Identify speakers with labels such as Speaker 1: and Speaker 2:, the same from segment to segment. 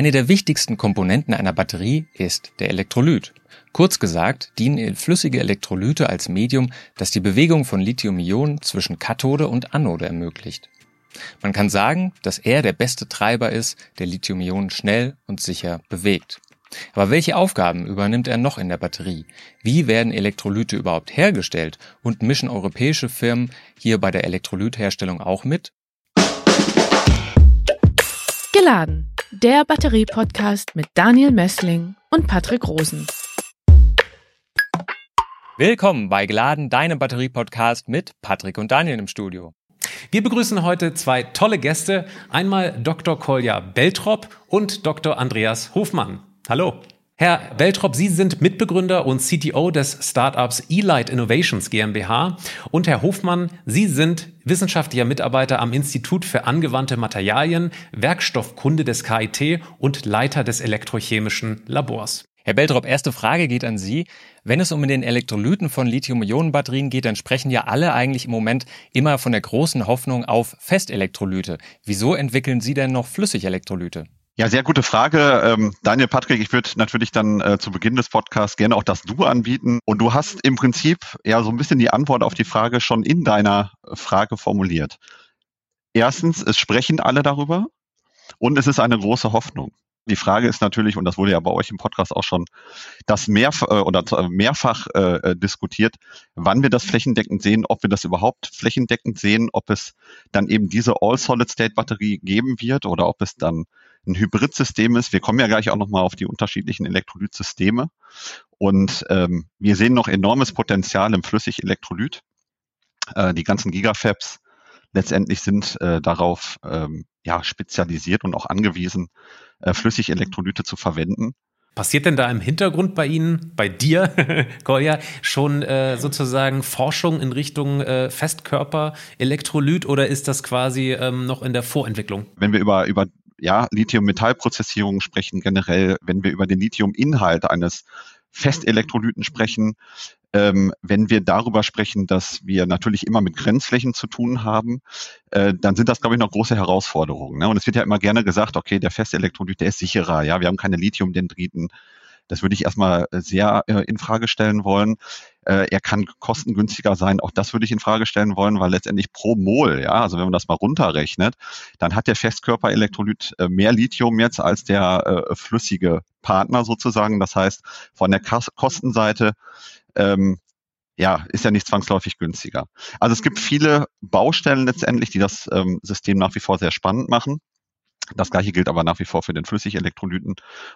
Speaker 1: Eine der wichtigsten Komponenten einer Batterie ist der Elektrolyt. Kurz gesagt dienen flüssige Elektrolyte als Medium, das die Bewegung von Lithium-Ionen zwischen Kathode und Anode ermöglicht. Man kann sagen, dass er der beste Treiber ist, der Lithium-Ionen schnell und sicher bewegt. Aber welche Aufgaben übernimmt er noch in der Batterie? Wie werden Elektrolyte überhaupt hergestellt? Und mischen europäische Firmen hier bei der Elektrolytherstellung auch mit?
Speaker 2: Geladen, der Batterie-Podcast mit Daniel Messling und Patrick Rosen.
Speaker 1: Willkommen bei Geladen, deinem Batterie-Podcast mit Patrick und Daniel im Studio.
Speaker 3: Wir begrüßen heute zwei tolle Gäste. Einmal Dr. Kolja Beltrop und Dr. Andreas Hofmann. Hallo. Herr Beltrop, Sie sind Mitbegründer und CTO des Startups eLight Innovations GmbH und Herr Hofmann, Sie sind wissenschaftlicher Mitarbeiter am Institut für angewandte Materialien, Werkstoffkunde des KIT und Leiter des elektrochemischen Labors.
Speaker 1: Herr Beltrop, erste Frage geht an Sie. Wenn es um den Elektrolyten von Lithium-Ionen-Batterien geht, dann sprechen ja alle eigentlich im Moment immer von der großen Hoffnung auf Festelektrolyte. Wieso entwickeln Sie denn noch Flüssigelektrolyte?
Speaker 4: Ja, sehr gute Frage. Ähm, Daniel Patrick, ich würde natürlich dann äh, zu Beginn des Podcasts gerne auch das Du anbieten. Und du hast im Prinzip ja so ein bisschen die Antwort auf die Frage schon in deiner Frage formuliert. Erstens, es sprechen alle darüber und es ist eine große Hoffnung. Die Frage ist natürlich, und das wurde ja bei euch im Podcast auch schon das mehrf äh, oder mehrfach äh, äh, diskutiert, wann wir das flächendeckend sehen, ob wir das überhaupt flächendeckend sehen, ob es dann eben diese All-Solid-State-Batterie geben wird oder ob es dann ein Hybridsystem ist. Wir kommen ja gleich auch nochmal auf die unterschiedlichen Elektrolytsysteme. Und ähm, wir sehen noch enormes Potenzial im Flüssigelektrolyt. Äh, die ganzen Gigafabs letztendlich sind äh, darauf ähm, ja, spezialisiert und auch angewiesen, äh, Flüssigelektrolyte zu verwenden.
Speaker 3: Passiert denn da im Hintergrund bei Ihnen, bei dir, Kolja, schon äh, sozusagen Forschung in Richtung äh, Festkörper-Elektrolyt oder ist das quasi ähm, noch in der Vorentwicklung?
Speaker 4: Wenn wir über, über ja, Lithium-Metall-Prozessierung sprechen, generell, wenn wir über den Lithium-Inhalt eines Festelektrolyten sprechen, ähm, wenn wir darüber sprechen, dass wir natürlich immer mit Grenzflächen zu tun haben, äh, dann sind das, glaube ich, noch große Herausforderungen. Ne? Und es wird ja immer gerne gesagt, okay, der Festelektrolyt, der ist sicherer, ja, wir haben keine Lithiumdendriten. Das würde ich erstmal sehr äh, in Frage stellen wollen. Äh, er kann kostengünstiger sein. Auch das würde ich in Frage stellen wollen, weil letztendlich pro Mol, ja, also wenn man das mal runterrechnet, dann hat der Festkörperelektrolyt äh, mehr Lithium jetzt als der äh, flüssige Partner sozusagen. Das heißt, von der Kostenseite ähm, ja, ist ja nicht zwangsläufig günstiger. Also es gibt viele Baustellen letztendlich, die das ähm, System nach wie vor sehr spannend machen. Das gleiche gilt aber nach wie vor für den Flüssigelektrolyten.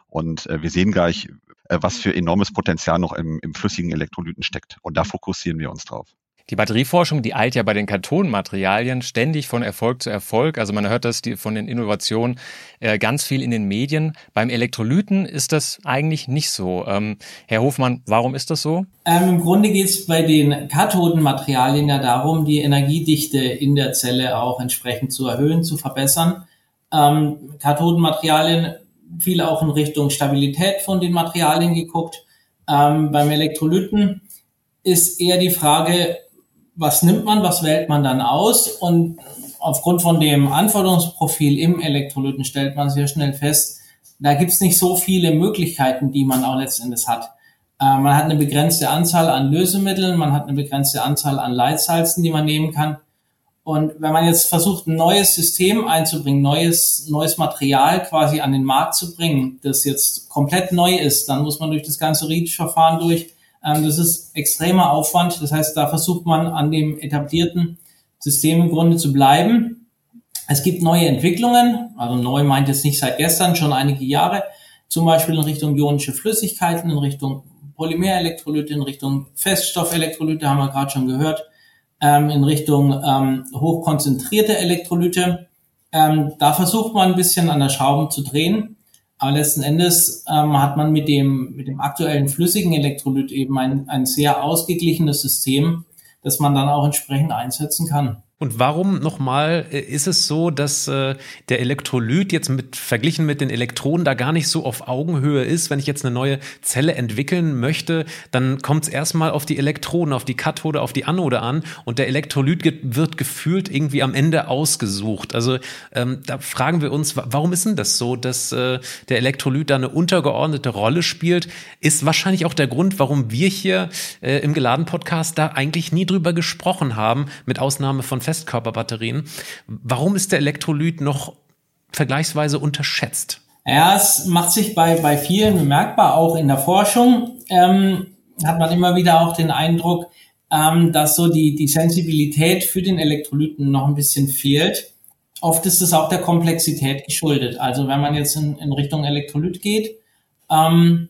Speaker 4: Und äh, wir sehen gleich, äh, was für enormes Potenzial noch im, im flüssigen Elektrolyten steckt. Und da fokussieren wir uns drauf.
Speaker 1: Die Batterieforschung, die eilt ja bei den Kartonmaterialien ständig von Erfolg zu Erfolg. Also man hört das die, von den Innovationen äh, ganz viel in den Medien. Beim Elektrolyten ist das eigentlich nicht so. Ähm, Herr Hofmann, warum ist das so?
Speaker 5: Ähm, Im Grunde geht es bei den Kathodenmaterialien ja darum, die Energiedichte in der Zelle auch entsprechend zu erhöhen, zu verbessern. Ähm, Kathodenmaterialien viel auch in Richtung Stabilität von den Materialien geguckt. Ähm, beim Elektrolyten ist eher die Frage, was nimmt man, was wählt man dann aus und aufgrund von dem Anforderungsprofil im Elektrolyten stellt man sehr schnell fest, da gibt es nicht so viele Möglichkeiten, die man auch letztendlich hat. Äh, man hat eine begrenzte Anzahl an Lösemitteln, man hat eine begrenzte Anzahl an Leitsalzen, die man nehmen kann. Und wenn man jetzt versucht, ein neues System einzubringen, neues, neues Material quasi an den Markt zu bringen, das jetzt komplett neu ist, dann muss man durch das ganze REACH-Verfahren durch. Ähm, das ist extremer Aufwand. Das heißt, da versucht man an dem etablierten System im Grunde zu bleiben. Es gibt neue Entwicklungen, also neu meint jetzt nicht seit gestern, schon einige Jahre, zum Beispiel in Richtung ionische Flüssigkeiten, in Richtung Polymerelektrolyte, in Richtung Feststoffelektrolyte, haben wir gerade schon gehört ähm, in Richtung ähm, hochkonzentrierte Elektrolyte. Ähm, da versucht man ein bisschen an der Schraube zu drehen. Aber letzten Endes ähm, hat man mit dem, mit dem aktuellen flüssigen Elektrolyt eben ein, ein sehr ausgeglichenes System, das man dann auch entsprechend einsetzen kann.
Speaker 3: Und warum nochmal äh, ist es so, dass äh, der Elektrolyt jetzt mit verglichen mit den Elektronen da gar nicht so auf Augenhöhe ist? Wenn ich jetzt eine neue Zelle entwickeln möchte, dann kommt es erstmal auf die Elektronen, auf die Kathode, auf die Anode an und der Elektrolyt wird gefühlt irgendwie am Ende ausgesucht. Also ähm, da fragen wir uns, warum ist denn das so, dass äh, der Elektrolyt da eine untergeordnete Rolle spielt? Ist wahrscheinlich auch der Grund, warum wir hier äh, im Geladen-Podcast da eigentlich nie drüber gesprochen haben, mit Ausnahme von Festkörperbatterien. Warum ist der Elektrolyt noch vergleichsweise unterschätzt?
Speaker 5: Ja, es macht sich bei, bei vielen bemerkbar, auch in der Forschung ähm, hat man immer wieder auch den Eindruck, ähm, dass so die, die Sensibilität für den Elektrolyten noch ein bisschen fehlt. Oft ist es auch der Komplexität geschuldet. Also wenn man jetzt in, in Richtung Elektrolyt geht, ähm,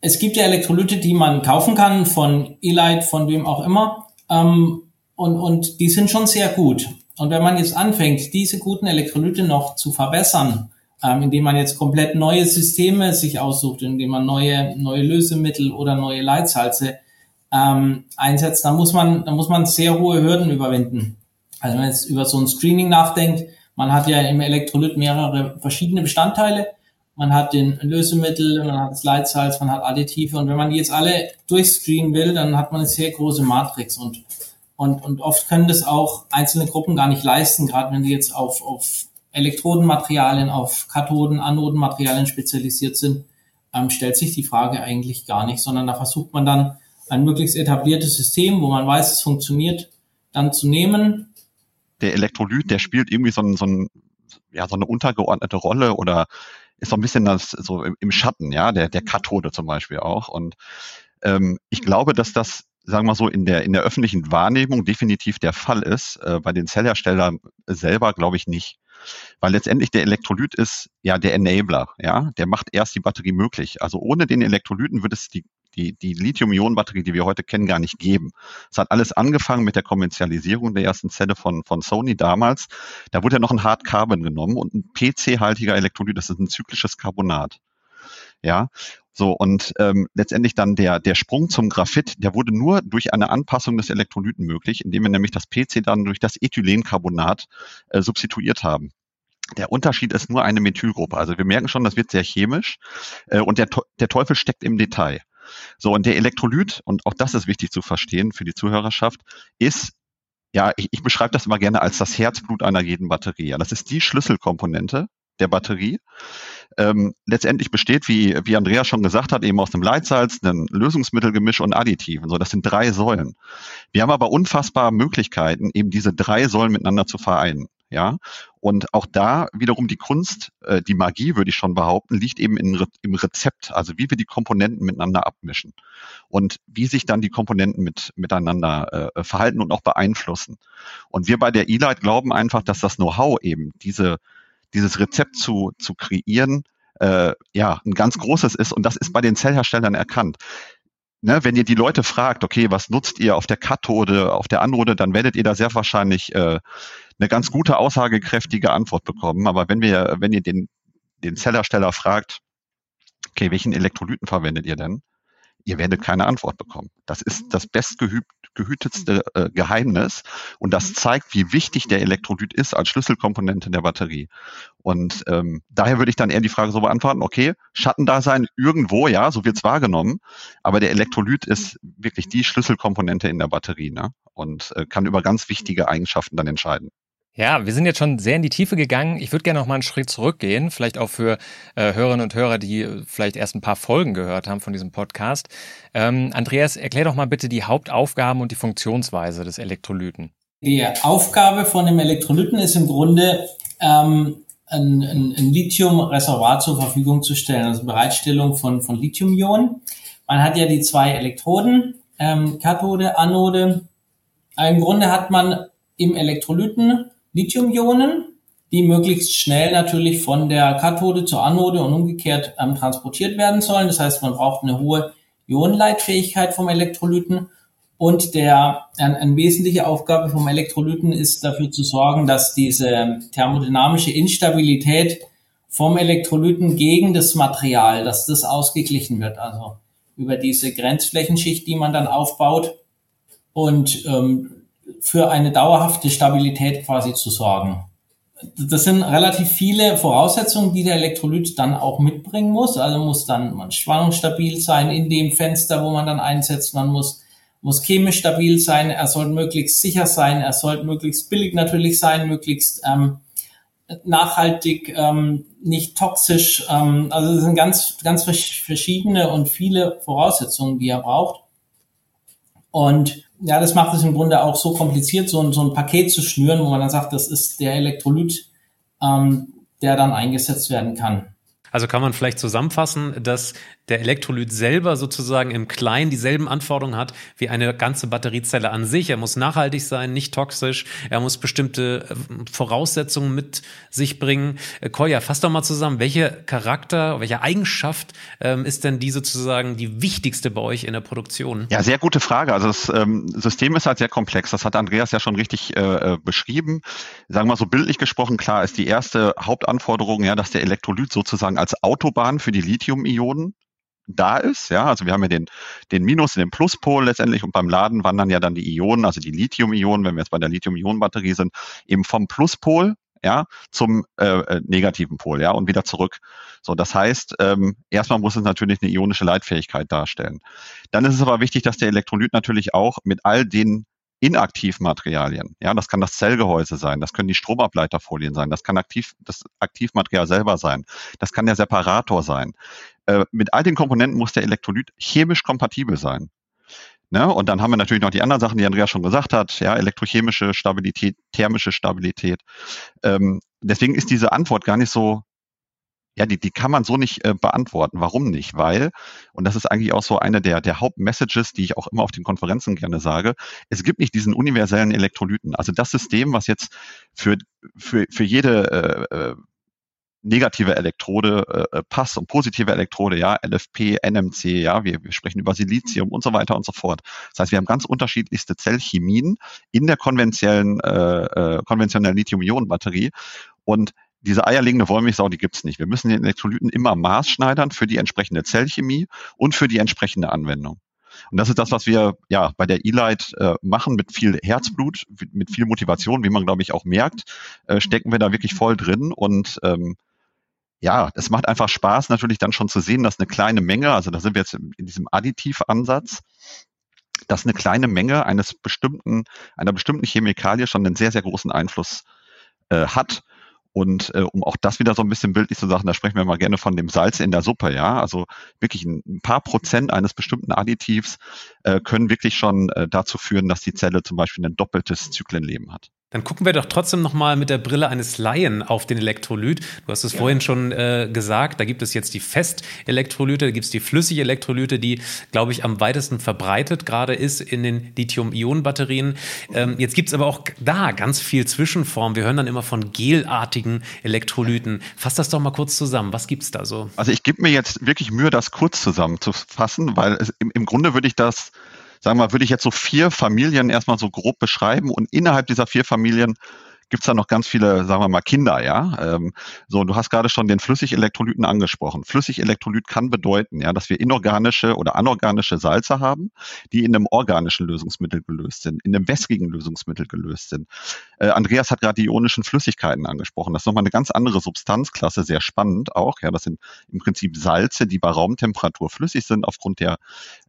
Speaker 5: es gibt ja Elektrolyte, die man kaufen kann von Elite, von wem auch immer. Ähm, und, und die sind schon sehr gut. Und wenn man jetzt anfängt, diese guten Elektrolyte noch zu verbessern, ähm, indem man jetzt komplett neue Systeme sich aussucht, indem man neue, neue Lösemittel oder neue Leitsalze ähm, einsetzt, dann muss man, dann muss man sehr hohe Hürden überwinden. Also wenn man jetzt über so ein Screening nachdenkt, man hat ja im Elektrolyt mehrere verschiedene Bestandteile. Man hat den Lösemittel, man hat das Leitsalz, man hat Additive und wenn man die jetzt alle durchscreenen will, dann hat man eine sehr große Matrix und und, und oft können das auch einzelne Gruppen gar nicht leisten, gerade wenn sie jetzt auf, auf Elektrodenmaterialien, auf Kathoden, Anodenmaterialien spezialisiert sind, ähm, stellt sich die Frage eigentlich gar nicht, sondern da versucht man dann ein möglichst etabliertes System, wo man weiß, es funktioniert, dann zu nehmen.
Speaker 4: Der Elektrolyt, der spielt irgendwie so, ein, so, ein, ja, so eine untergeordnete Rolle oder ist so ein bisschen das so im Schatten, ja, der, der Kathode zum Beispiel auch. Und ähm, ich glaube, dass das sagen wir so, in der, in der öffentlichen Wahrnehmung definitiv der Fall ist. Äh, bei den Zellherstellern selber glaube ich nicht. Weil letztendlich der Elektrolyt ist ja der Enabler, ja, der macht erst die Batterie möglich. Also ohne den Elektrolyten würde es die, die, die Lithium-Ionen-Batterie, die wir heute kennen, gar nicht geben. Es hat alles angefangen mit der Kommerzialisierung der ersten Zelle von, von Sony damals. Da wurde ja noch ein Hard Carbon genommen und ein PC-haltiger Elektrolyt, das ist ein zyklisches Carbonat. Ja, so, und ähm, letztendlich dann der, der Sprung zum Graphit, der wurde nur durch eine Anpassung des Elektrolyten möglich, indem wir nämlich das PC dann durch das Ethylencarbonat äh, substituiert haben. Der Unterschied ist nur eine Methylgruppe. Also wir merken schon, das wird sehr chemisch äh, und der, der Teufel steckt im Detail. So, und der Elektrolyt, und auch das ist wichtig zu verstehen für die Zuhörerschaft, ist ja, ich, ich beschreibe das immer gerne als das Herzblut einer jeden Batterie. Ja, das ist die Schlüsselkomponente der Batterie ähm, letztendlich besteht, wie, wie Andreas schon gesagt hat, eben aus dem Leitsalz, einem Lösungsmittelgemisch und Additiven. So, das sind drei Säulen. Wir haben aber unfassbare Möglichkeiten, eben diese drei Säulen miteinander zu vereinen. Ja, und auch da wiederum die Kunst, äh, die Magie, würde ich schon behaupten, liegt eben in, im Rezept, also wie wir die Komponenten miteinander abmischen und wie sich dann die Komponenten mit, miteinander äh, verhalten und auch beeinflussen. Und wir bei der E-Light glauben einfach, dass das Know-how eben diese dieses Rezept zu, zu kreieren, äh, ja, ein ganz großes ist und das ist bei den Zellherstellern erkannt. Ne, wenn ihr die Leute fragt, okay, was nutzt ihr auf der Kathode, auf der Anode, dann werdet ihr da sehr wahrscheinlich äh, eine ganz gute, aussagekräftige Antwort bekommen. Aber wenn wir, wenn ihr den, den Zellhersteller fragt, okay, welchen Elektrolyten verwendet ihr denn? Ihr werdet keine Antwort bekommen. Das ist das bestgehütetste äh, Geheimnis und das zeigt, wie wichtig der Elektrolyt ist als Schlüsselkomponente der Batterie. Und ähm, daher würde ich dann eher die Frage so beantworten, okay, Schattendasein irgendwo, ja, so wird's wahrgenommen, aber der Elektrolyt ist wirklich die Schlüsselkomponente in der Batterie ne? und äh, kann über ganz wichtige Eigenschaften dann entscheiden.
Speaker 1: Ja, wir sind jetzt schon sehr in die Tiefe gegangen. Ich würde gerne noch mal einen Schritt zurückgehen, vielleicht auch für äh, Hörerinnen und Hörer, die äh, vielleicht erst ein paar Folgen gehört haben von diesem Podcast. Ähm, Andreas, erklär doch mal bitte die Hauptaufgaben und die Funktionsweise des Elektrolyten.
Speaker 5: Die Aufgabe von dem Elektrolyten ist im Grunde ähm, ein, ein, ein Lithiumreservoir zur Verfügung zu stellen, also Bereitstellung von, von Lithium-Ionen. Man hat ja die zwei Elektroden, ähm, Kathode, Anode. Im Grunde hat man im Elektrolyten Lithium-Ionen, die möglichst schnell natürlich von der Kathode zur Anode und umgekehrt ähm, transportiert werden sollen. Das heißt, man braucht eine hohe Ionenleitfähigkeit vom Elektrolyten. Und der, eine, eine wesentliche Aufgabe vom Elektrolyten ist dafür zu sorgen, dass diese thermodynamische Instabilität vom Elektrolyten gegen das Material, dass das ausgeglichen wird. Also über diese Grenzflächenschicht, die man dann aufbaut. Und ähm, für eine dauerhafte Stabilität quasi zu sorgen. Das sind relativ viele Voraussetzungen, die der Elektrolyt dann auch mitbringen muss. Also muss dann man spannungsstabil sein in dem Fenster, wo man dann einsetzt. Man muss, muss chemisch stabil sein. Er soll möglichst sicher sein. Er soll möglichst billig natürlich sein, möglichst ähm, nachhaltig, ähm, nicht toxisch. Ähm, also es sind ganz, ganz verschiedene und viele Voraussetzungen, die er braucht. Und ja, das macht es im Grunde auch so kompliziert, so ein, so ein Paket zu schnüren, wo man dann sagt, das ist der Elektrolyt, ähm, der dann eingesetzt werden kann.
Speaker 3: Also kann man vielleicht zusammenfassen, dass der Elektrolyt selber sozusagen im Kleinen dieselben Anforderungen hat wie eine ganze Batteriezelle an sich. Er muss nachhaltig sein, nicht toxisch. Er muss bestimmte äh, Voraussetzungen mit sich bringen. Äh, Kolja, fass doch mal zusammen, welche Charakter, welche Eigenschaft ähm, ist denn die sozusagen die wichtigste bei euch in der Produktion?
Speaker 4: Ja, sehr gute Frage. Also das ähm, System ist halt sehr komplex. Das hat Andreas ja schon richtig äh, äh beschrieben. Sagen wir so bildlich gesprochen, klar ist die erste Hauptanforderung ja, dass der Elektrolyt sozusagen als Autobahn für die Lithium-Ionen da ist. Ja, also wir haben ja den, den Minus- und den Pluspol letztendlich und beim Laden wandern ja dann die Ionen, also die Lithium-Ionen, wenn wir jetzt bei der Lithium-Ionen-Batterie sind, eben vom Pluspol ja, zum äh, äh, negativen Pol, ja, und wieder zurück. So, das heißt, ähm, erstmal muss es natürlich eine ionische Leitfähigkeit darstellen. Dann ist es aber wichtig, dass der Elektrolyt natürlich auch mit all den Inaktivmaterialien. Ja, das kann das Zellgehäuse sein, das können die Stromableiterfolien sein, das kann aktiv, das Aktivmaterial selber sein, das kann der Separator sein. Äh, mit all den Komponenten muss der Elektrolyt chemisch kompatibel sein. Ne? Und dann haben wir natürlich noch die anderen Sachen, die Andreas schon gesagt hat, ja, elektrochemische Stabilität, thermische Stabilität. Ähm, deswegen ist diese Antwort gar nicht so ja, die, die kann man so nicht äh, beantworten. Warum nicht? Weil, und das ist eigentlich auch so eine der, der Hauptmessages, die ich auch immer auf den Konferenzen gerne sage, es gibt nicht diesen universellen Elektrolyten. Also das System, was jetzt für, für, für jede äh, äh negative Elektrode äh, passt und positive Elektrode, ja, LFP, NMC, ja, wir, wir sprechen über Silizium und so weiter und so fort. Das heißt, wir haben ganz unterschiedlichste Zellchemien in der konventionellen, äh, äh, konventionellen Lithium-Ionen-Batterie und diese eierlegende Wollmilchsau, die gibt's nicht. Wir müssen den Elektrolyten immer maßschneidern für die entsprechende Zellchemie und für die entsprechende Anwendung. Und das ist das, was wir ja bei der E-Light äh, machen mit viel Herzblut, mit viel Motivation, wie man glaube ich auch merkt, äh, stecken wir da wirklich voll drin und ähm, ja, es macht einfach Spaß natürlich dann schon zu sehen, dass eine kleine Menge, also da sind wir jetzt in diesem Additivansatz, dass eine kleine Menge eines bestimmten, einer bestimmten Chemikalie schon einen sehr, sehr großen Einfluss äh, hat. Und äh, um auch das wieder so ein bisschen bildlich zu sagen, da sprechen wir mal gerne von dem Salz in der Suppe, ja. Also wirklich ein, ein paar Prozent eines bestimmten Additivs äh, können wirklich schon äh, dazu führen, dass die Zelle zum Beispiel ein doppeltes Zyklenleben hat.
Speaker 3: Dann gucken wir doch trotzdem nochmal mit der Brille eines Laien auf den Elektrolyt. Du hast es ja. vorhin schon äh, gesagt, da gibt es jetzt die Festelektrolyte, da gibt es die Flüssigelektrolyte, die, glaube ich, am weitesten verbreitet gerade ist in den Lithium-Ionen-Batterien. Ähm, jetzt gibt es aber auch da ganz viel Zwischenform. Wir hören dann immer von gelartigen Elektrolyten. Fass das doch mal kurz zusammen. Was gibt es da so?
Speaker 4: Also ich gebe mir jetzt wirklich Mühe, das kurz zusammenzufassen, weil es, im, im Grunde würde ich das sagen wir mal, würde ich jetzt so vier Familien erstmal so grob beschreiben und innerhalb dieser vier Familien gibt es da noch ganz viele, sagen wir mal, Kinder, ja. Ähm, so, du hast gerade schon den Flüssigelektrolyten angesprochen. Flüssigelektrolyt kann bedeuten, ja, dass wir inorganische oder anorganische Salze haben, die in einem organischen Lösungsmittel gelöst sind, in einem wässrigen Lösungsmittel gelöst sind. Äh, Andreas hat gerade die ionischen Flüssigkeiten angesprochen. Das ist nochmal eine ganz andere Substanzklasse, sehr spannend auch. Ja, das sind im Prinzip Salze, die bei Raumtemperatur flüssig sind aufgrund der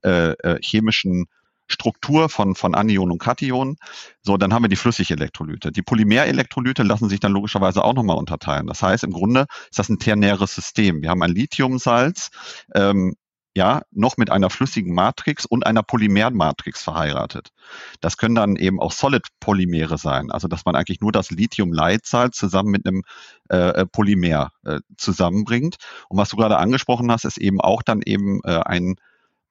Speaker 4: äh, äh, chemischen Struktur von, von Anionen und Kationen. So, dann haben wir die Flüssigelektrolyte. Die Polymerelektrolyte lassen sich dann logischerweise auch nochmal unterteilen. Das heißt, im Grunde ist das ein ternäres System. Wir haben ein Lithiumsalz, ähm, ja, noch mit einer flüssigen Matrix und einer Polymermatrix verheiratet. Das können dann eben auch Solid-Polymere sein, also dass man eigentlich nur das Lithium-Leitsalz zusammen mit einem äh, Polymer äh, zusammenbringt. Und was du gerade angesprochen hast, ist eben auch dann eben äh, ein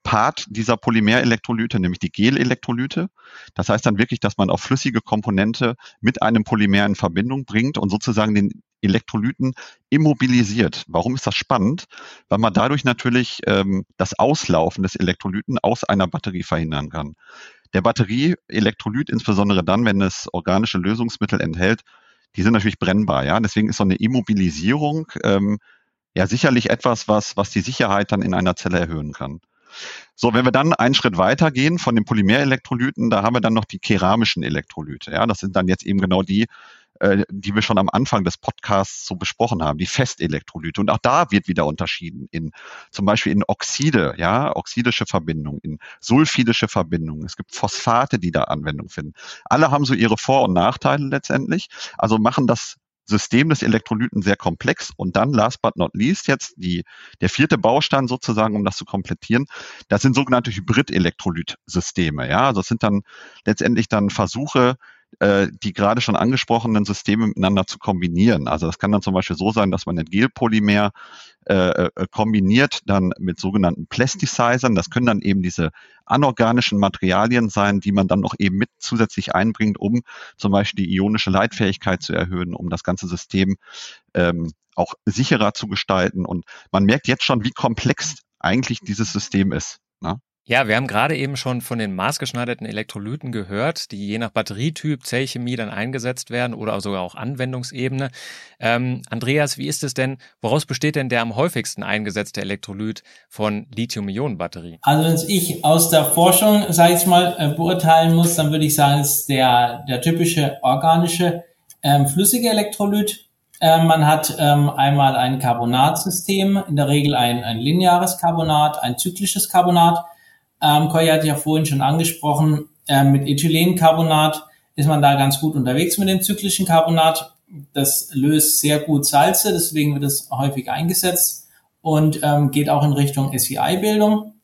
Speaker 4: Part dieser Polymerelektrolyte, nämlich die Gelelektrolyte. Das heißt dann wirklich, dass man auch flüssige Komponente mit einem Polymer in Verbindung bringt und sozusagen den Elektrolyten immobilisiert. Warum ist das spannend? Weil man dadurch natürlich ähm, das Auslaufen des Elektrolyten aus einer Batterie verhindern kann. Der Batterieelektrolyt, insbesondere dann, wenn es organische Lösungsmittel enthält, die sind natürlich brennbar. Ja, deswegen ist so eine Immobilisierung ähm, ja sicherlich etwas, was was die Sicherheit dann in einer Zelle erhöhen kann. So, wenn wir dann einen Schritt weiter gehen von den Polymerelektrolyten, da haben wir dann noch die keramischen Elektrolyte. Ja, das sind dann jetzt eben genau die, äh, die wir schon am Anfang des Podcasts so besprochen haben, die Festelektrolyte. Und auch da wird wieder unterschieden in zum Beispiel in Oxide, ja, oxidische Verbindungen, in sulfidische Verbindungen. Es gibt Phosphate, die da Anwendung finden. Alle haben so ihre Vor- und Nachteile letztendlich. Also machen das System des Elektrolyten sehr komplex. Und dann, last but not least, jetzt die, der vierte Baustein sozusagen, um das zu komplettieren, das sind sogenannte Hybrid-Elektrolytsysteme. Ja, also es sind dann letztendlich dann Versuche, äh, die gerade schon angesprochenen Systeme miteinander zu kombinieren. Also das kann dann zum Beispiel so sein, dass man ein Gelpolymer äh, äh, kombiniert dann mit sogenannten Plasticizern. Das können dann eben diese anorganischen Materialien sein, die man dann noch eben mit zusätzlich einbringt, um zum Beispiel die ionische Leitfähigkeit zu erhöhen, um das ganze System ähm, auch sicherer zu gestalten. Und man merkt jetzt schon, wie komplex eigentlich dieses System ist. Ne?
Speaker 1: Ja, wir haben gerade eben schon von den maßgeschneiderten Elektrolyten gehört, die je nach Batterietyp, Zellchemie dann eingesetzt werden oder sogar auch Anwendungsebene. Ähm, Andreas, wie ist es denn, woraus besteht denn der am häufigsten eingesetzte Elektrolyt von Lithium-Ionen-Batterien?
Speaker 5: Also wenn ich aus der Forschung, sage ich mal, äh, beurteilen muss, dann würde ich sagen, es ist der, der typische organische ähm, flüssige Elektrolyt. Ähm, man hat ähm, einmal ein Carbonatsystem, in der Regel ein, ein lineares Carbonat, ein zyklisches Carbonat ähm, Koya hat ja vorhin schon angesprochen, äh, mit Ethylencarbonat ist man da ganz gut unterwegs mit dem zyklischen Carbonat. Das löst sehr gut Salze, deswegen wird es häufig eingesetzt und ähm, geht auch in Richtung SVI-Bildung,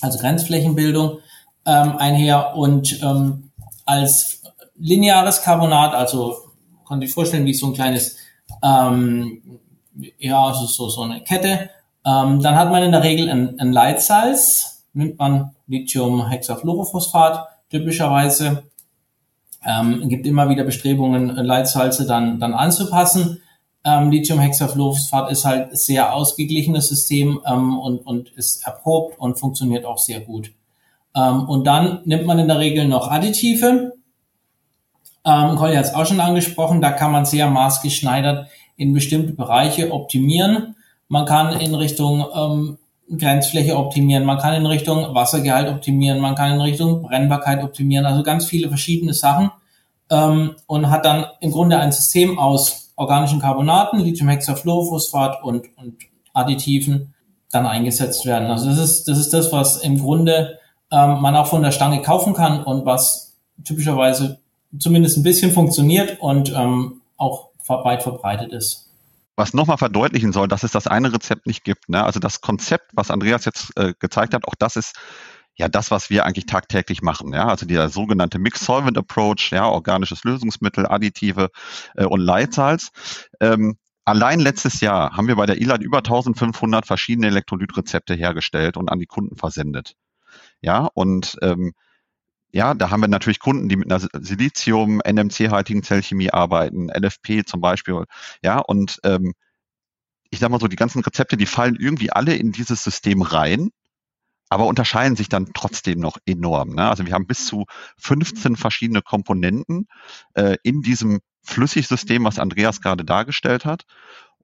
Speaker 5: also Grenzflächenbildung ähm, einher. Und ähm, als lineares Carbonat, also konnte ich vorstellen, wie so ein kleines, ähm, ja, so, so eine Kette. Ähm, dann hat man in der Regel ein, ein Leitsalz, nimmt man Lithium-Hexafluorophosphat typischerweise. Ähm, gibt immer wieder Bestrebungen, Leitsalze dann, dann anzupassen. Ähm, Lithium-Hexafluorophosphat ist halt sehr ausgeglichenes System ähm, und, und ist erprobt und funktioniert auch sehr gut. Ähm, und dann nimmt man in der Regel noch Additive. Ähm, Colli hat es auch schon angesprochen, da kann man sehr maßgeschneidert in bestimmte Bereiche optimieren. Man kann in Richtung ähm, Grenzfläche optimieren, man kann in Richtung Wassergehalt optimieren, man kann in Richtung Brennbarkeit optimieren, also ganz viele verschiedene Sachen ähm, und hat dann im Grunde ein System aus organischen Carbonaten, Lithiumhexafluorophosphat und, und Additiven dann eingesetzt werden. Also das ist das, ist das was im Grunde ähm, man auch von der Stange kaufen kann und was typischerweise zumindest ein bisschen funktioniert und ähm, auch weit verbreitet ist
Speaker 4: was nochmal verdeutlichen soll, dass es das eine Rezept nicht gibt. Ne? Also das Konzept, was Andreas jetzt äh, gezeigt hat, auch das ist ja das, was wir eigentlich tagtäglich machen. Ja? Also der sogenannte Mixed Solvent Approach, ja, organisches Lösungsmittel, Additive äh, und Leitsalz. Ähm, allein letztes Jahr haben wir bei der ILAD über 1500 verschiedene Elektrolytrezepte hergestellt und an die Kunden versendet. Ja, und ähm, ja, da haben wir natürlich Kunden, die mit einer Silizium, NMC-haltigen Zellchemie arbeiten, LFP zum Beispiel. Ja, und ähm, ich sag mal so, die ganzen Rezepte, die fallen irgendwie alle in dieses System rein, aber unterscheiden sich dann trotzdem noch enorm. Ne? Also wir haben bis zu 15 verschiedene Komponenten äh, in diesem Flüssigsystem, was Andreas gerade dargestellt hat.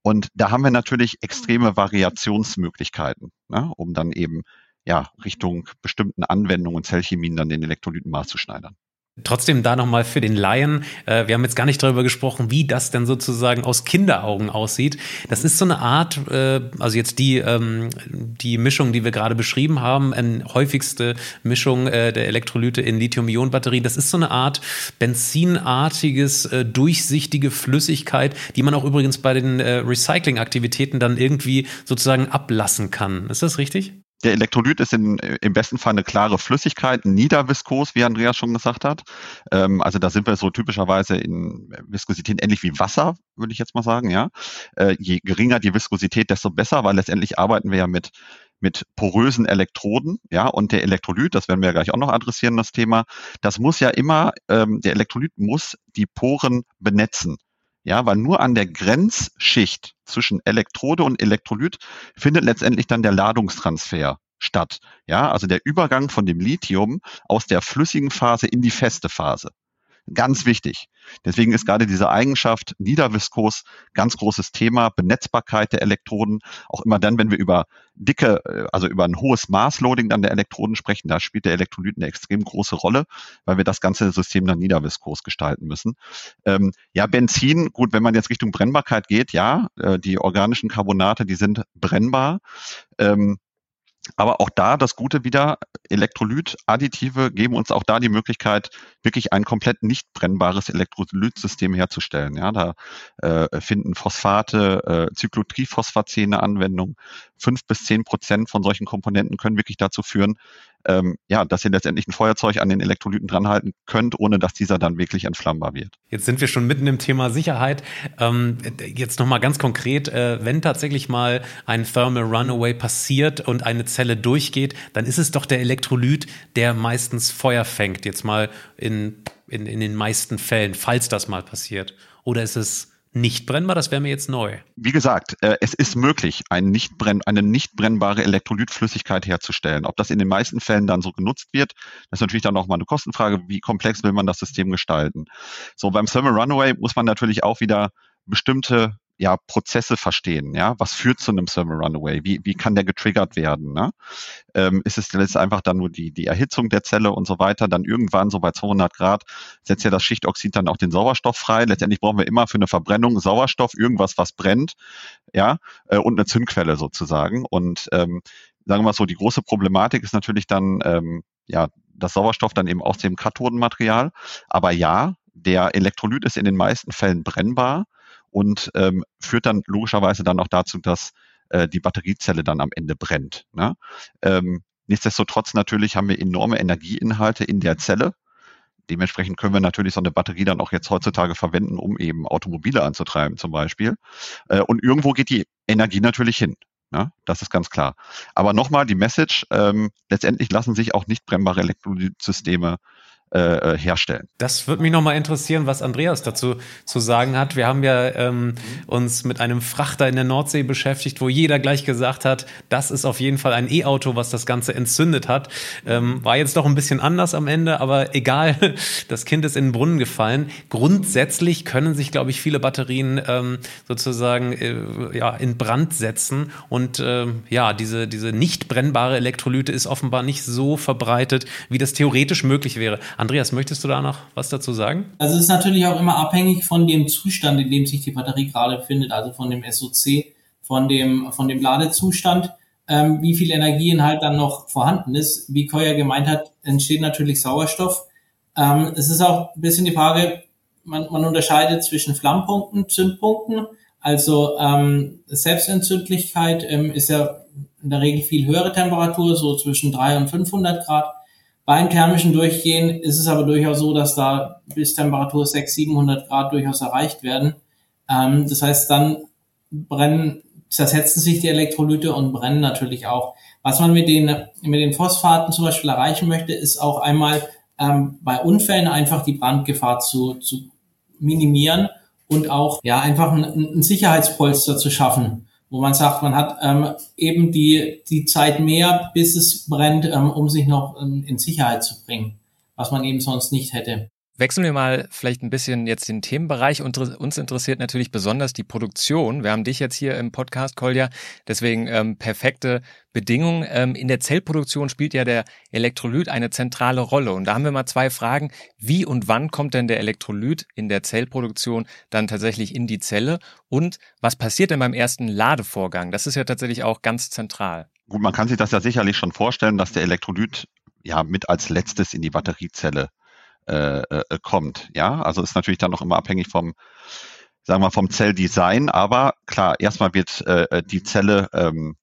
Speaker 4: Und da haben wir natürlich extreme Variationsmöglichkeiten, ne? um dann eben ja, Richtung bestimmten Anwendungen und Zellchemien dann den Elektrolyten maßzuschneidern.
Speaker 3: Trotzdem da nochmal für den Laien, äh, wir haben jetzt gar nicht darüber gesprochen, wie das denn sozusagen aus Kinderaugen aussieht. Das ist so eine Art, äh, also jetzt die, ähm, die Mischung, die wir gerade beschrieben haben, eine häufigste Mischung äh, der Elektrolyte in Lithium-Ionen-Batterien, das ist so eine Art benzinartiges, äh, durchsichtige Flüssigkeit, die man auch übrigens bei den Recycling-Aktivitäten dann irgendwie sozusagen ablassen kann. Ist das richtig?
Speaker 4: Der Elektrolyt ist in, im besten Fall eine klare Flüssigkeit, niederviskos, wie Andreas schon gesagt hat. Ähm, also da sind wir so typischerweise in Viskosität ähnlich wie Wasser, würde ich jetzt mal sagen. Ja, äh, Je geringer die Viskosität, desto besser, weil letztendlich arbeiten wir ja mit mit porösen Elektroden, ja, und der Elektrolyt, das werden wir ja gleich auch noch adressieren, das Thema, das muss ja immer, ähm, der Elektrolyt muss die Poren benetzen. Ja, weil nur an der Grenzschicht zwischen Elektrode und Elektrolyt findet letztendlich dann der Ladungstransfer statt. Ja, also der Übergang von dem Lithium aus der flüssigen Phase in die feste Phase. Ganz wichtig. Deswegen ist gerade diese Eigenschaft Niederviskos ganz großes Thema, Benetzbarkeit der Elektroden. Auch immer dann, wenn wir über dicke, äh, also über ein hohes Maßloading dann der Elektroden sprechen, da spielt der Elektrolyt eine extrem große Rolle, weil wir das ganze System dann niederviskos gestalten müssen. Ähm, ja, Benzin, gut, wenn man jetzt Richtung Brennbarkeit geht, ja, äh, die organischen Carbonate, die sind brennbar. Ähm, aber auch da das Gute wieder, Elektrolyt-Additive geben uns auch da die Möglichkeit, wirklich ein komplett nicht brennbares Elektrolytsystem herzustellen. Ja, da äh, finden Phosphate, äh, Cyclotriphosphacene Anwendung. Fünf bis zehn Prozent von solchen Komponenten können wirklich dazu führen, ähm, ja, dass ihr letztendlich ein Feuerzeug an den Elektrolyten dranhalten könnt, ohne dass dieser dann wirklich entflammbar wird.
Speaker 3: Jetzt sind wir schon mitten im Thema Sicherheit. Ähm, jetzt nochmal ganz konkret, äh, wenn tatsächlich mal ein Thermal Runaway passiert und eine Zelle durchgeht, dann ist es doch der Elektrolyt, der meistens Feuer fängt. Jetzt mal in, in, in den meisten Fällen, falls das mal passiert. Oder ist es nicht brennbar? Das wäre mir jetzt neu.
Speaker 4: Wie gesagt, äh, es ist möglich, ein nicht brenn, eine nicht brennbare Elektrolytflüssigkeit herzustellen. Ob das in den meisten Fällen dann so genutzt wird, das ist natürlich dann auch mal eine Kostenfrage. Wie komplex will man das System gestalten? So, beim Thermal Runaway muss man natürlich auch wieder bestimmte ja, Prozesse verstehen. Ja, was führt zu einem Thermal Runaway? Wie, wie kann der getriggert werden? Ne? Ähm, ist es jetzt einfach dann nur die, die Erhitzung der Zelle und so weiter? Dann irgendwann so bei 200 Grad setzt ja das Schichtoxid dann auch den Sauerstoff frei. Letztendlich brauchen wir immer für eine Verbrennung Sauerstoff, irgendwas, was brennt, ja, äh, und eine Zündquelle sozusagen. Und ähm, sagen wir mal so, die große Problematik ist natürlich dann, ähm, ja, das Sauerstoff dann eben aus dem Kathodenmaterial. Aber ja, der Elektrolyt ist in den meisten Fällen brennbar und ähm, führt dann logischerweise dann auch dazu, dass äh, die Batteriezelle dann am Ende brennt. Ne? Ähm, nichtsdestotrotz natürlich haben wir enorme Energieinhalte in der Zelle. Dementsprechend können wir natürlich so eine Batterie dann auch jetzt heutzutage verwenden, um eben Automobile anzutreiben zum Beispiel. Äh, und irgendwo geht die Energie natürlich hin. Ja, ne? das ist ganz klar. Aber nochmal die Message, ähm, letztendlich lassen sich auch nicht brennbare Elektrolytsysteme äh, äh, herstellen.
Speaker 3: Das würde mich nochmal interessieren, was Andreas dazu zu sagen hat. Wir haben ja ähm, uns mit einem Frachter in der Nordsee beschäftigt, wo jeder gleich gesagt hat, das ist auf jeden Fall ein E-Auto, was das Ganze entzündet hat. Ähm, war jetzt doch ein bisschen anders am Ende, aber egal, das Kind ist in den Brunnen gefallen. Grundsätzlich können sich, glaube ich, viele Batterien ähm, sozusagen äh, ja, in Brand setzen und äh, ja, diese, diese nicht brennbare Elektrolyte ist offenbar nicht so verbreitet, wie das theoretisch möglich wäre. Andreas, möchtest du da noch was dazu sagen?
Speaker 5: Also es ist natürlich auch immer abhängig von dem Zustand, in dem sich die Batterie gerade befindet, also von dem SOC, von dem, von dem Ladezustand, ähm, wie viel Energieinhalt dann noch vorhanden ist. Wie Koya gemeint hat, entsteht natürlich Sauerstoff. Ähm, es ist auch ein bisschen die Frage, man, man unterscheidet zwischen Flammpunkten, Zündpunkten. Also ähm, Selbstentzündlichkeit ähm, ist ja in der Regel viel höhere Temperatur, so zwischen 300 und 500 Grad. Beim thermischen Durchgehen ist es aber durchaus so, dass da bis Temperatur 600, 700 Grad durchaus erreicht werden. Ähm, das heißt, dann brennen, zersetzen sich die Elektrolyte und brennen natürlich auch. Was man mit den, mit den Phosphaten zum Beispiel erreichen möchte, ist auch einmal ähm, bei Unfällen einfach die Brandgefahr zu, zu minimieren und auch ja einfach ein, ein Sicherheitspolster zu schaffen wo man sagt, man hat ähm, eben die, die Zeit mehr, bis es brennt, ähm, um sich noch ähm, in Sicherheit zu bringen, was man eben sonst nicht hätte.
Speaker 1: Wechseln wir mal vielleicht ein bisschen jetzt den Themenbereich. Uns interessiert natürlich besonders die Produktion. Wir haben dich jetzt hier im Podcast, Kolja, deswegen ähm, perfekte Bedingungen. Ähm, in der Zellproduktion spielt ja der Elektrolyt eine zentrale Rolle. Und da haben wir mal zwei Fragen. Wie und wann kommt denn der Elektrolyt in der Zellproduktion dann tatsächlich in die Zelle? Und was passiert denn beim ersten Ladevorgang? Das ist ja tatsächlich auch ganz zentral.
Speaker 4: Gut, man kann sich das ja sicherlich schon vorstellen, dass der Elektrolyt ja mit als letztes in die Batteriezelle äh, äh, kommt. Ja, also ist natürlich dann noch immer abhängig vom, sagen wir, vom Zelldesign. Aber klar, erstmal wird äh, die Zelle ähm,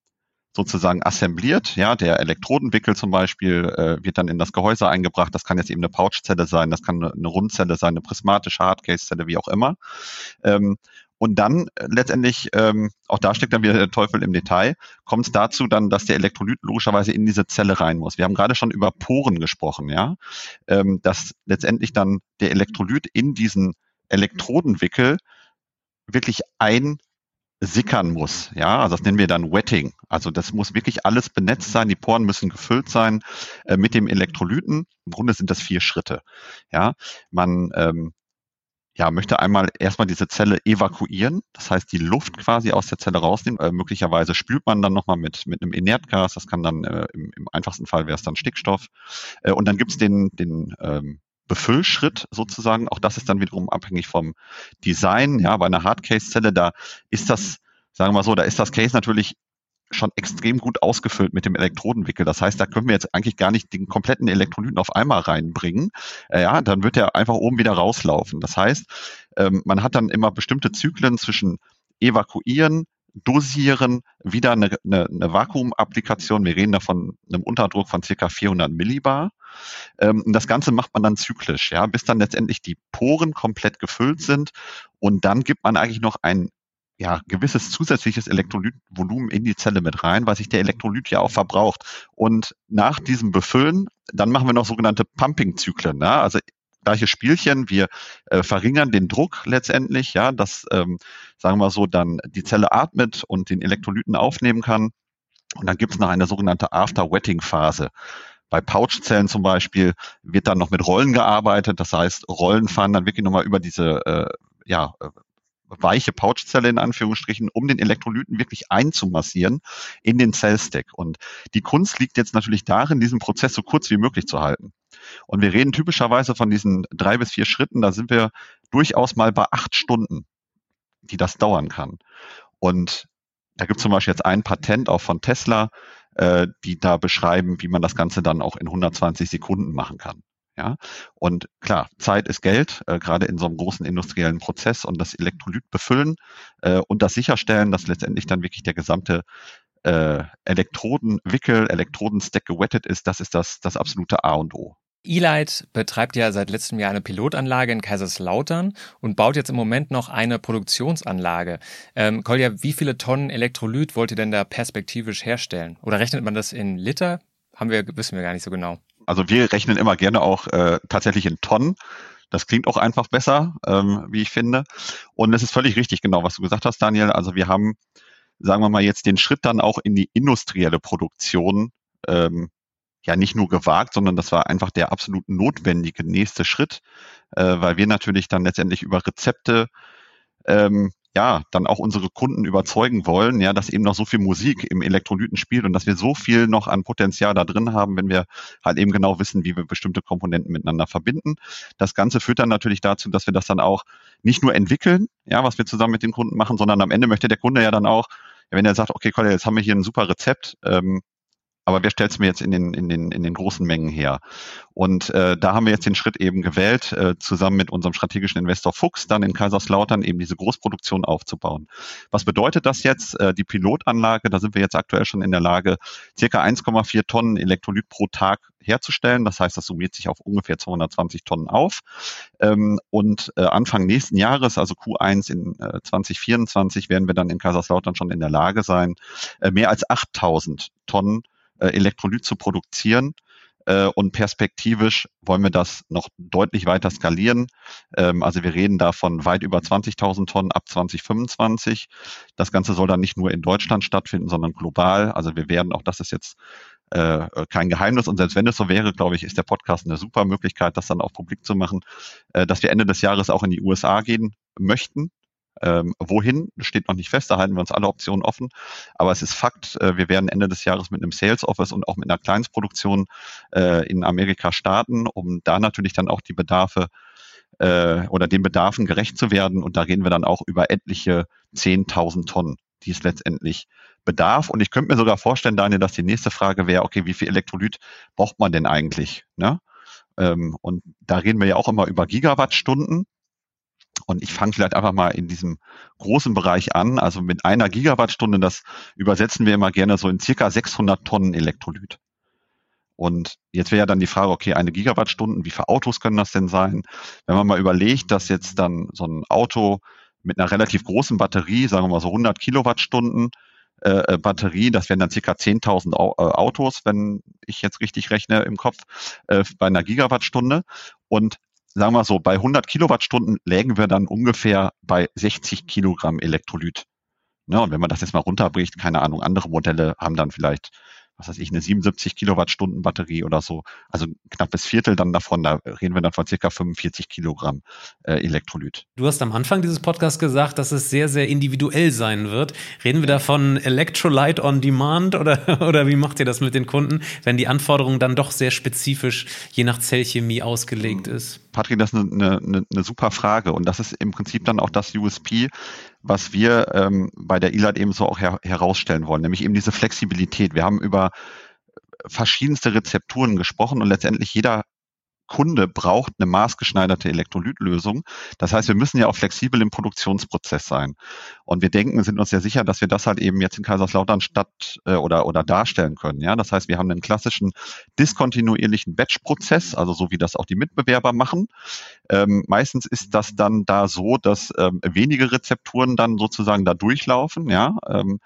Speaker 4: sozusagen assembliert. Ja, der Elektrodenwickel zum Beispiel äh, wird dann in das Gehäuse eingebracht. Das kann jetzt eben eine Pouchzelle sein, das kann eine, eine Rundzelle sein, eine prismatische Hardcase-Zelle, wie auch immer. Ähm, und dann äh, letztendlich, ähm, auch da steckt dann wieder der Teufel im Detail, kommt es dazu dann, dass der Elektrolyt logischerweise in diese Zelle rein muss. Wir haben gerade schon über Poren gesprochen, ja, ähm, dass letztendlich dann der Elektrolyt in diesen Elektrodenwickel wirklich ein sickern muss. Ja, also das nennen wir dann Wetting. Also das muss wirklich alles benetzt sein. Die Poren müssen gefüllt sein äh, mit dem Elektrolyten. Im Grunde sind das vier Schritte. Ja, man ähm, ja, möchte einmal erstmal diese Zelle evakuieren, das heißt die Luft quasi aus der Zelle rausnehmen. Äh, möglicherweise spült man dann nochmal mit, mit einem Inertgas, das kann dann äh, im, im, einfachsten Fall wäre es dann Stickstoff. Äh, und dann gibt's den, den ähm, Befüllschritt sozusagen. Auch das ist dann wiederum abhängig vom Design. Ja, bei einer Hardcase-Zelle, da ist das, sagen wir mal so, da ist das Case natürlich schon extrem gut ausgefüllt mit dem Elektrodenwickel. Das heißt, da können wir jetzt eigentlich gar nicht den kompletten Elektrolyten auf einmal reinbringen. Äh, ja, dann wird er einfach oben wieder rauslaufen. Das heißt, ähm, man hat dann immer bestimmte Zyklen zwischen evakuieren, dosieren, wieder eine, eine, eine Vakuumapplikation. Wir reden da von einem Unterdruck von circa 400 Millibar. Ähm, das Ganze macht man dann zyklisch, ja, bis dann letztendlich die Poren komplett gefüllt sind. Und dann gibt man eigentlich noch ein ja, gewisses zusätzliches Elektrolytvolumen in die Zelle mit rein, weil sich der Elektrolyt ja auch verbraucht. Und nach diesem Befüllen, dann machen wir noch sogenannte Pumping-Zyklen. Ne? Also gleiche Spielchen. Wir äh, verringern den Druck letztendlich, ja, dass, ähm, sagen wir so, dann die Zelle atmet und den Elektrolyten aufnehmen kann. Und dann gibt es noch eine sogenannte After-Wetting-Phase. Bei Pouchzellen zum Beispiel wird dann noch mit Rollen gearbeitet. Das heißt, Rollen fahren dann wirklich nochmal über diese äh, ja, weiche Pouchzelle in Anführungsstrichen, um den Elektrolyten wirklich einzumassieren in den Zellstack. Und die Kunst liegt jetzt natürlich darin, diesen Prozess so kurz wie möglich zu halten. Und wir reden typischerweise von diesen drei bis vier Schritten, da sind wir durchaus mal bei acht Stunden, die das dauern kann. Und da gibt es zum Beispiel jetzt ein Patent auch von Tesla, äh, die da beschreiben, wie man das Ganze dann auch in 120 Sekunden machen kann. Ja, und klar, Zeit ist Geld, äh, gerade in so einem großen industriellen Prozess und das Elektrolyt befüllen äh, und das sicherstellen, dass letztendlich dann wirklich der gesamte äh, Elektrodenwickel, Elektrodenstack gewettet ist, das ist das, das absolute A und O.
Speaker 1: E-Light betreibt ja seit letztem Jahr eine Pilotanlage in Kaiserslautern und baut jetzt im Moment noch eine Produktionsanlage. Ähm, Kolja, wie viele Tonnen Elektrolyt wollt ihr denn da perspektivisch herstellen? Oder rechnet man das in Liter? Haben wir, wissen wir gar nicht so genau.
Speaker 4: Also wir rechnen immer gerne auch äh, tatsächlich in Tonnen. Das klingt auch einfach besser, ähm, wie ich finde. Und es ist völlig richtig, genau, was du gesagt hast, Daniel. Also wir haben, sagen wir mal, jetzt den Schritt dann auch in die industrielle Produktion ähm, ja nicht nur gewagt, sondern das war einfach der absolut notwendige nächste Schritt, äh, weil wir natürlich dann letztendlich über Rezepte ähm, ja, dann auch unsere Kunden überzeugen wollen, ja, dass eben noch so viel Musik im Elektrolyten spielt und dass wir so viel noch an Potenzial da drin haben, wenn wir halt eben genau wissen, wie wir bestimmte Komponenten miteinander verbinden. Das Ganze führt dann natürlich dazu, dass wir das dann auch nicht nur entwickeln, ja, was wir zusammen mit den Kunden machen, sondern am Ende möchte der Kunde ja dann auch, wenn er sagt, okay, Colin, jetzt haben wir hier ein super Rezept, ähm, aber wer stellt es mir jetzt in den, in, den, in den großen Mengen her? Und äh, da haben wir jetzt den Schritt eben gewählt, äh, zusammen mit unserem strategischen Investor Fuchs dann in Kaiserslautern eben diese Großproduktion aufzubauen. Was bedeutet das jetzt? Äh, die Pilotanlage, da sind wir jetzt aktuell schon in der Lage, circa 1,4 Tonnen Elektrolyt pro Tag herzustellen. Das heißt, das summiert sich auf ungefähr 220 Tonnen auf. Ähm, und äh, Anfang nächsten Jahres, also Q1 in äh, 2024, werden wir dann in Kaiserslautern schon in der Lage sein, äh, mehr als 8000 Tonnen Elektrolyt zu produzieren. Äh, und perspektivisch wollen wir das noch deutlich weiter skalieren. Ähm, also wir reden da von weit über 20.000 Tonnen ab 2025. Das Ganze soll dann nicht nur in Deutschland stattfinden, sondern global. Also wir werden, auch das ist jetzt äh, kein Geheimnis. Und selbst wenn es so wäre, glaube ich, ist der Podcast eine super Möglichkeit, das dann auch publik zu machen, äh, dass wir Ende des Jahres auch in die USA gehen möchten. Ähm, wohin steht noch nicht fest, da halten wir uns alle Optionen offen. Aber es ist Fakt, äh, wir werden Ende des Jahres mit einem Sales Office und auch mit einer Kleinstproduktion äh, in Amerika starten, um da natürlich dann auch die Bedarfe äh, oder den Bedarfen gerecht zu werden. Und da reden wir dann auch über etliche 10.000 Tonnen, die es letztendlich bedarf. Und ich könnte mir sogar vorstellen, Daniel, dass die nächste Frage wäre, okay, wie viel Elektrolyt braucht man denn eigentlich? Ne? Ähm, und da reden wir ja auch immer über Gigawattstunden. Und ich fange vielleicht einfach mal in diesem großen Bereich an. Also mit einer Gigawattstunde, das übersetzen wir immer gerne so in circa 600 Tonnen Elektrolyt. Und jetzt wäre ja dann die Frage, okay, eine Gigawattstunde, wie viele Autos können das denn sein? Wenn man mal überlegt, dass jetzt dann so ein Auto mit einer relativ großen Batterie, sagen wir mal so 100 Kilowattstunden äh, Batterie, das wären dann circa 10.000 äh, Autos, wenn ich jetzt richtig rechne im Kopf, äh, bei einer Gigawattstunde. Und sagen wir so, bei 100 Kilowattstunden lägen wir dann ungefähr bei 60 Kilogramm Elektrolyt. Ne? Und wenn man das jetzt mal runterbricht, keine Ahnung, andere Modelle haben dann vielleicht was weiß ich, eine 77 Kilowattstunden Batterie oder so, also knappes Viertel dann davon, da reden wir dann von circa 45 Kilogramm äh, Elektrolyt.
Speaker 3: Du hast am Anfang dieses Podcasts gesagt, dass es sehr, sehr individuell sein wird. Reden wir davon Electrolyte on Demand oder, oder wie macht ihr das mit den Kunden, wenn die Anforderung dann doch sehr spezifisch je nach Zellchemie ausgelegt hm. ist?
Speaker 4: Patrick, das ist eine, eine, eine super Frage und das ist im Prinzip dann auch das USP, was wir ähm, bei der ELAT eben so auch her herausstellen wollen, nämlich eben diese Flexibilität. Wir haben über verschiedenste Rezepturen gesprochen und letztendlich jeder Kunde braucht eine maßgeschneiderte Elektrolytlösung. Das heißt, wir müssen ja auch flexibel im Produktionsprozess sein. Und wir denken, sind uns sehr sicher, dass wir das halt eben jetzt in Kaiserslautern statt äh, oder, oder darstellen können. Ja, das heißt, wir haben einen klassischen diskontinuierlichen Batch-Prozess, also so wie das auch die Mitbewerber machen. Ähm, meistens ist das dann da so, dass ähm, wenige Rezepturen dann sozusagen da durchlaufen. Ja, ähm,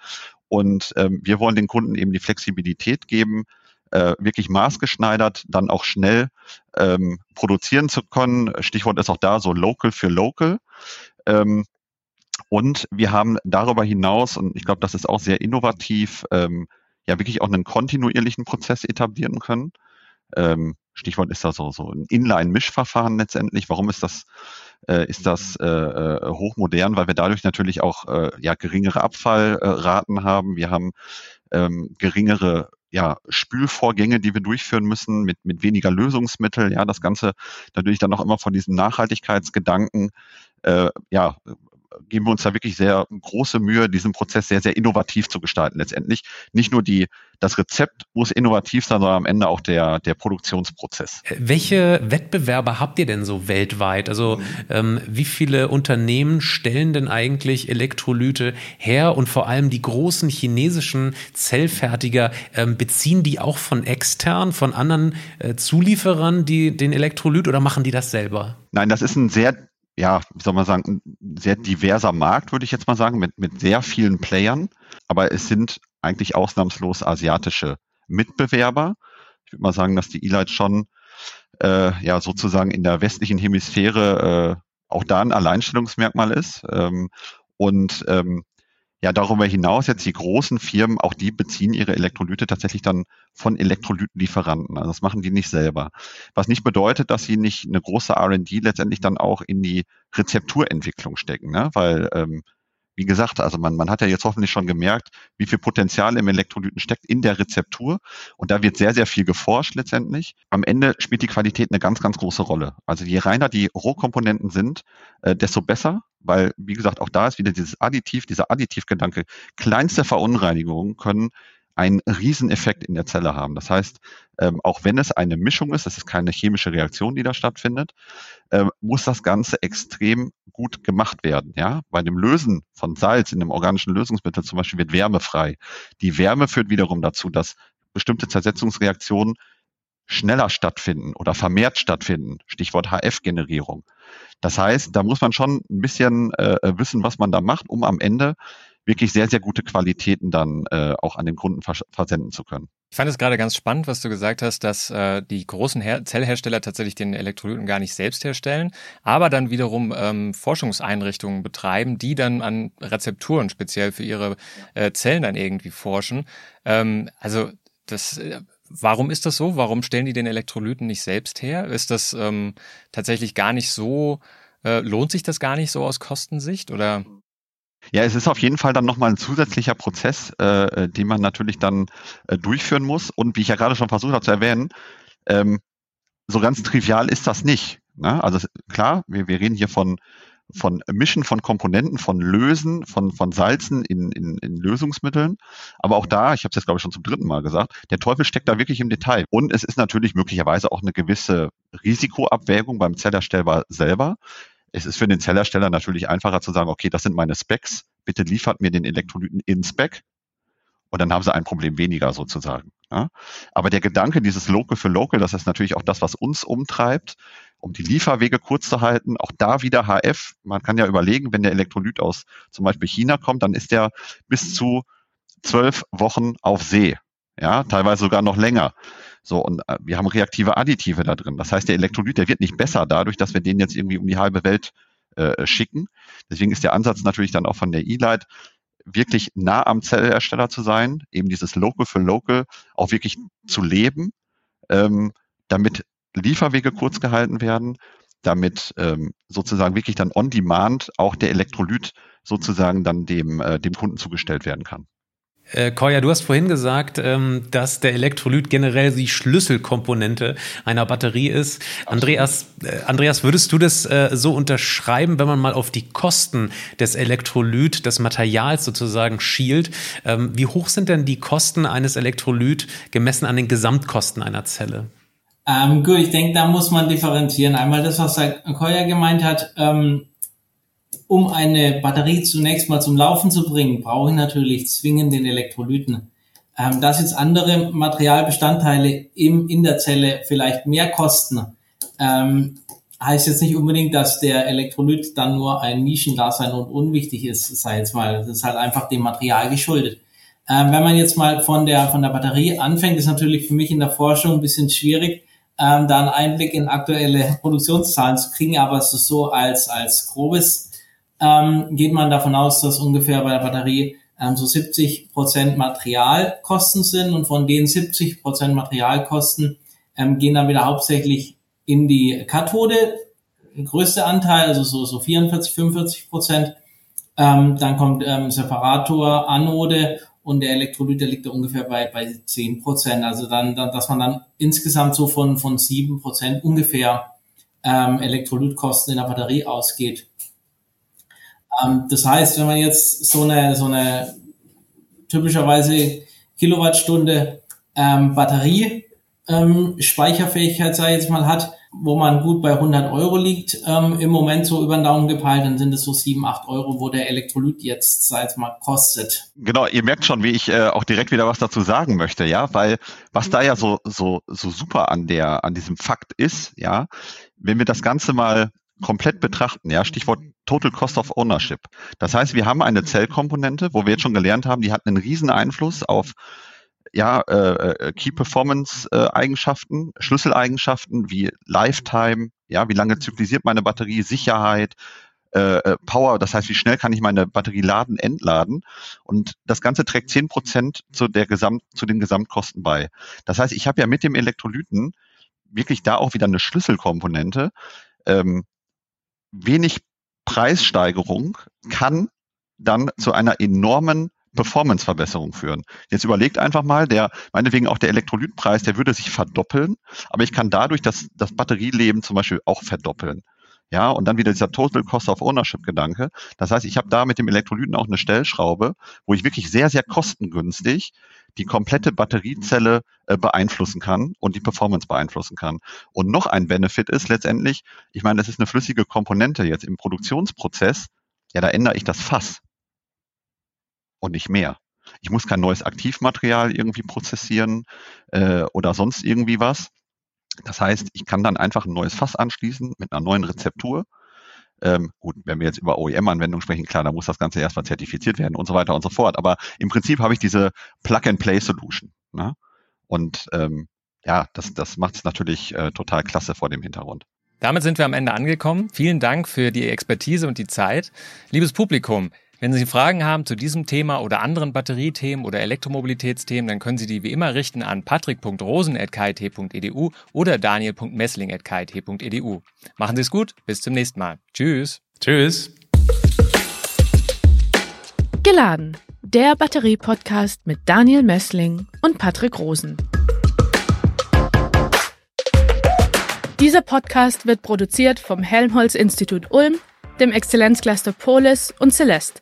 Speaker 4: und ähm, wir wollen den Kunden eben die Flexibilität geben, äh, wirklich maßgeschneidert dann auch schnell ähm, produzieren zu können. Stichwort ist auch da so local für local. Ähm, und wir haben darüber hinaus, und ich glaube, das ist auch sehr innovativ, ähm, ja wirklich auch einen kontinuierlichen Prozess etablieren können. Ähm, Stichwort ist da so, so ein Inline-Mischverfahren letztendlich. Warum ist das, äh, ist das äh, äh, hochmodern? Weil wir dadurch natürlich auch äh, ja, geringere Abfallraten haben. Wir haben ähm, geringere ja, Spülvorgänge, die wir durchführen müssen mit, mit weniger Lösungsmittel. Ja, das Ganze natürlich dann auch immer von diesem Nachhaltigkeitsgedanken äh, ja, geben wir uns da wirklich sehr große Mühe, diesen Prozess sehr, sehr innovativ zu gestalten. Letztendlich nicht nur die, das Rezept muss innovativ sein, sondern am Ende auch der, der Produktionsprozess.
Speaker 3: Welche Wettbewerber habt ihr denn so weltweit? Also ähm, wie viele Unternehmen stellen denn eigentlich Elektrolyte her und vor allem die großen chinesischen Zellfertiger, ähm, beziehen die auch von extern, von anderen äh, Zulieferern die, den Elektrolyt oder machen die das selber?
Speaker 4: Nein, das ist ein sehr ja, wie soll man sagen, ein sehr diverser Markt, würde ich jetzt mal sagen, mit, mit sehr vielen Playern. Aber es sind eigentlich ausnahmslos asiatische Mitbewerber. Ich würde mal sagen, dass die E-Light schon äh, ja sozusagen in der westlichen Hemisphäre äh, auch da ein Alleinstellungsmerkmal ist. Ähm, und ähm, ja, darüber hinaus jetzt die großen Firmen, auch die beziehen ihre Elektrolyte tatsächlich dann von Elektrolytenlieferanten. Also das machen die nicht selber. Was nicht bedeutet, dass sie nicht eine große R&D letztendlich dann auch in die Rezepturentwicklung stecken, ne? weil ähm, wie gesagt, also man, man hat ja jetzt hoffentlich schon gemerkt, wie viel Potenzial im Elektrolyten steckt in der Rezeptur. Und da wird sehr, sehr viel geforscht letztendlich. Am Ende spielt die Qualität eine ganz, ganz große Rolle. Also je reiner die Rohkomponenten sind, äh, desto besser, weil, wie gesagt, auch da ist wieder dieses Additiv, dieser Additivgedanke. Kleinste Verunreinigungen können einen Rieseneffekt in der Zelle haben. Das heißt, ähm, auch wenn es eine Mischung ist, es ist keine chemische Reaktion, die da stattfindet, ähm, muss das Ganze extrem gut gemacht werden. Ja, bei dem Lösen von Salz in einem organischen Lösungsmittel zum Beispiel wird Wärme frei. Die Wärme führt wiederum dazu, dass bestimmte Zersetzungsreaktionen schneller stattfinden oder vermehrt stattfinden. Stichwort HF-Generierung. Das heißt, da muss man schon ein bisschen äh, wissen, was man da macht, um am Ende wirklich sehr, sehr gute Qualitäten dann äh, auch an den Kunden vers versenden zu können.
Speaker 1: Ich fand es gerade ganz spannend, was du gesagt hast, dass äh, die großen Her Zellhersteller tatsächlich den Elektrolyten gar nicht selbst herstellen, aber dann wiederum ähm, Forschungseinrichtungen betreiben, die dann an Rezepturen speziell für ihre äh, Zellen dann irgendwie forschen. Ähm, also das äh, Warum ist das so? Warum stellen die den Elektrolyten nicht selbst her? Ist das ähm, tatsächlich gar nicht so, äh, lohnt sich das gar nicht so aus Kostensicht oder?
Speaker 4: Ja, es ist auf jeden Fall dann nochmal ein zusätzlicher Prozess, äh, äh, den man natürlich dann äh, durchführen muss. Und wie ich ja gerade schon versucht habe zu erwähnen, ähm, so ganz trivial ist das nicht. Ne? Also klar, wir, wir reden hier von, von Mischen von Komponenten, von Lösen, von, von Salzen in, in, in Lösungsmitteln. Aber auch da, ich habe es jetzt glaube ich schon zum dritten Mal gesagt, der Teufel steckt da wirklich im Detail. Und es ist natürlich möglicherweise auch eine gewisse Risikoabwägung beim Zellerstellbar selber. Es ist für den Zellersteller natürlich einfacher zu sagen, okay, das sind meine Specs, bitte liefert mir den Elektrolyten in Spec und dann haben sie ein Problem weniger sozusagen. Ja? Aber der Gedanke dieses Local für Local, das ist natürlich auch das, was uns umtreibt, um die Lieferwege kurz zu halten. Auch da wieder HF. Man kann ja überlegen, wenn der Elektrolyt aus zum Beispiel China kommt, dann ist der bis zu zwölf Wochen auf See. Ja, teilweise sogar noch länger. So, und äh, wir haben reaktive Additive da drin. Das heißt, der Elektrolyt, der wird nicht besser dadurch, dass wir den jetzt irgendwie um die halbe Welt äh, schicken. Deswegen ist der Ansatz natürlich dann auch von der E-Light, wirklich nah am Zellhersteller zu sein, eben dieses Local für Local auch wirklich zu leben, ähm, damit Lieferwege kurz gehalten werden, damit ähm, sozusagen wirklich dann on demand auch der Elektrolyt sozusagen dann dem, äh, dem Kunden zugestellt werden kann.
Speaker 3: Äh, Koya, du hast vorhin gesagt, ähm, dass der Elektrolyt generell die Schlüsselkomponente einer Batterie ist. Andreas, äh, Andreas, würdest du das äh, so unterschreiben, wenn man mal auf die Kosten des Elektrolyt, des Materials sozusagen schielt? Ähm, wie hoch sind denn die Kosten eines Elektrolyt gemessen an den Gesamtkosten einer Zelle?
Speaker 5: Ähm, gut, ich denke, da muss man differenzieren. Einmal das, was Koya gemeint hat, ähm, um eine Batterie zunächst mal zum Laufen zu bringen, brauche ich natürlich zwingend den Elektrolyten. Ähm, dass jetzt andere Materialbestandteile im, in der Zelle vielleicht mehr kosten, ähm, heißt jetzt nicht unbedingt, dass der Elektrolyt dann nur ein Nischendasein und unwichtig ist, sei jetzt mal. Das ist halt einfach dem Material geschuldet. Ähm, wenn man jetzt mal von der, von der Batterie anfängt, ist natürlich für mich in der Forschung ein bisschen schwierig, ähm, da einen Einblick in aktuelle Produktionszahlen zu kriegen, aber ist so als, als grobes ähm, geht man davon aus, dass ungefähr bei der Batterie ähm, so 70 Prozent Materialkosten sind und von den 70 Prozent Materialkosten ähm, gehen dann wieder hauptsächlich in die Kathode, größte Anteil, also so, so 44, 45 Prozent. Ähm, dann kommt ähm, Separator, Anode und der Elektrolyt, der liegt da ungefähr bei, bei 10 Prozent. Also dann, dann, dass man dann insgesamt so von, von 7 Prozent ungefähr ähm, Elektrolytkosten in der Batterie ausgeht. Ähm, das heißt, wenn man jetzt so eine, so eine typischerweise Kilowattstunde ähm, Batterie ähm, Speicherfähigkeit, sage ich jetzt mal, hat, wo man gut bei 100 Euro liegt, ähm, im Moment so über den Daumen gepeilt, dann sind es so 7, 8 Euro, wo der Elektrolyt jetzt, sag ich mal, kostet.
Speaker 4: Genau, ihr merkt schon, wie ich äh, auch direkt wieder was dazu sagen möchte, ja, weil was da ja so, so, so super an der, an diesem Fakt ist, ja, wenn wir das Ganze mal komplett betrachten, ja, Stichwort Total Cost of Ownership. Das heißt, wir haben eine Zellkomponente, wo wir jetzt schon gelernt haben, die hat einen riesen Einfluss auf ja, äh, äh Key Performance äh, Eigenschaften, Schlüsseleigenschaften wie Lifetime, ja, wie lange zyklisiert meine Batterie, Sicherheit, äh, äh, Power, das heißt, wie schnell kann ich meine Batterie laden, entladen. Und das Ganze trägt zehn Prozent zu, der Gesamt, zu den Gesamtkosten bei. Das heißt, ich habe ja mit dem Elektrolyten wirklich da auch wieder eine Schlüsselkomponente, ähm, wenig Preissteigerung kann dann zu einer enormen Performance-Verbesserung führen. Jetzt überlegt einfach mal, der, meinetwegen auch der Elektrolytpreis, der würde sich verdoppeln, aber ich kann dadurch das, das Batterieleben zum Beispiel auch verdoppeln. Ja, und dann wieder dieser Total Cost of Ownership Gedanke. Das heißt, ich habe da mit dem Elektrolyten auch eine Stellschraube, wo ich wirklich sehr, sehr kostengünstig die komplette Batteriezelle äh, beeinflussen kann und die Performance beeinflussen kann. Und noch ein Benefit ist letztendlich, ich meine, das ist eine flüssige Komponente jetzt im Produktionsprozess, ja, da ändere ich das Fass und nicht mehr. Ich muss kein neues Aktivmaterial irgendwie prozessieren äh, oder sonst irgendwie was. Das heißt, ich kann dann einfach ein neues Fass anschließen mit einer neuen Rezeptur. Ähm, gut, wenn wir jetzt über OEM-Anwendungen sprechen, klar, da muss das Ganze erstmal zertifiziert werden und so weiter und so fort. Aber im Prinzip habe ich diese Plug-and-Play-Solution. Ne? Und ähm, ja, das, das macht es natürlich äh, total klasse vor dem Hintergrund.
Speaker 1: Damit sind wir am Ende angekommen. Vielen Dank für die Expertise und die Zeit. Liebes Publikum, wenn Sie Fragen haben zu diesem Thema oder anderen Batteriethemen oder Elektromobilitätsthemen, dann können Sie die wie immer richten an patrick.rosen.kit.edu oder daniel.messling.kit.edu. Machen Sie es gut, bis zum nächsten Mal. Tschüss.
Speaker 3: Tschüss.
Speaker 2: Geladen. Der Batterie-Podcast mit Daniel Messling und Patrick Rosen. Dieser Podcast wird produziert vom Helmholtz-Institut Ulm dem Exzellenzcluster Polis und Celeste,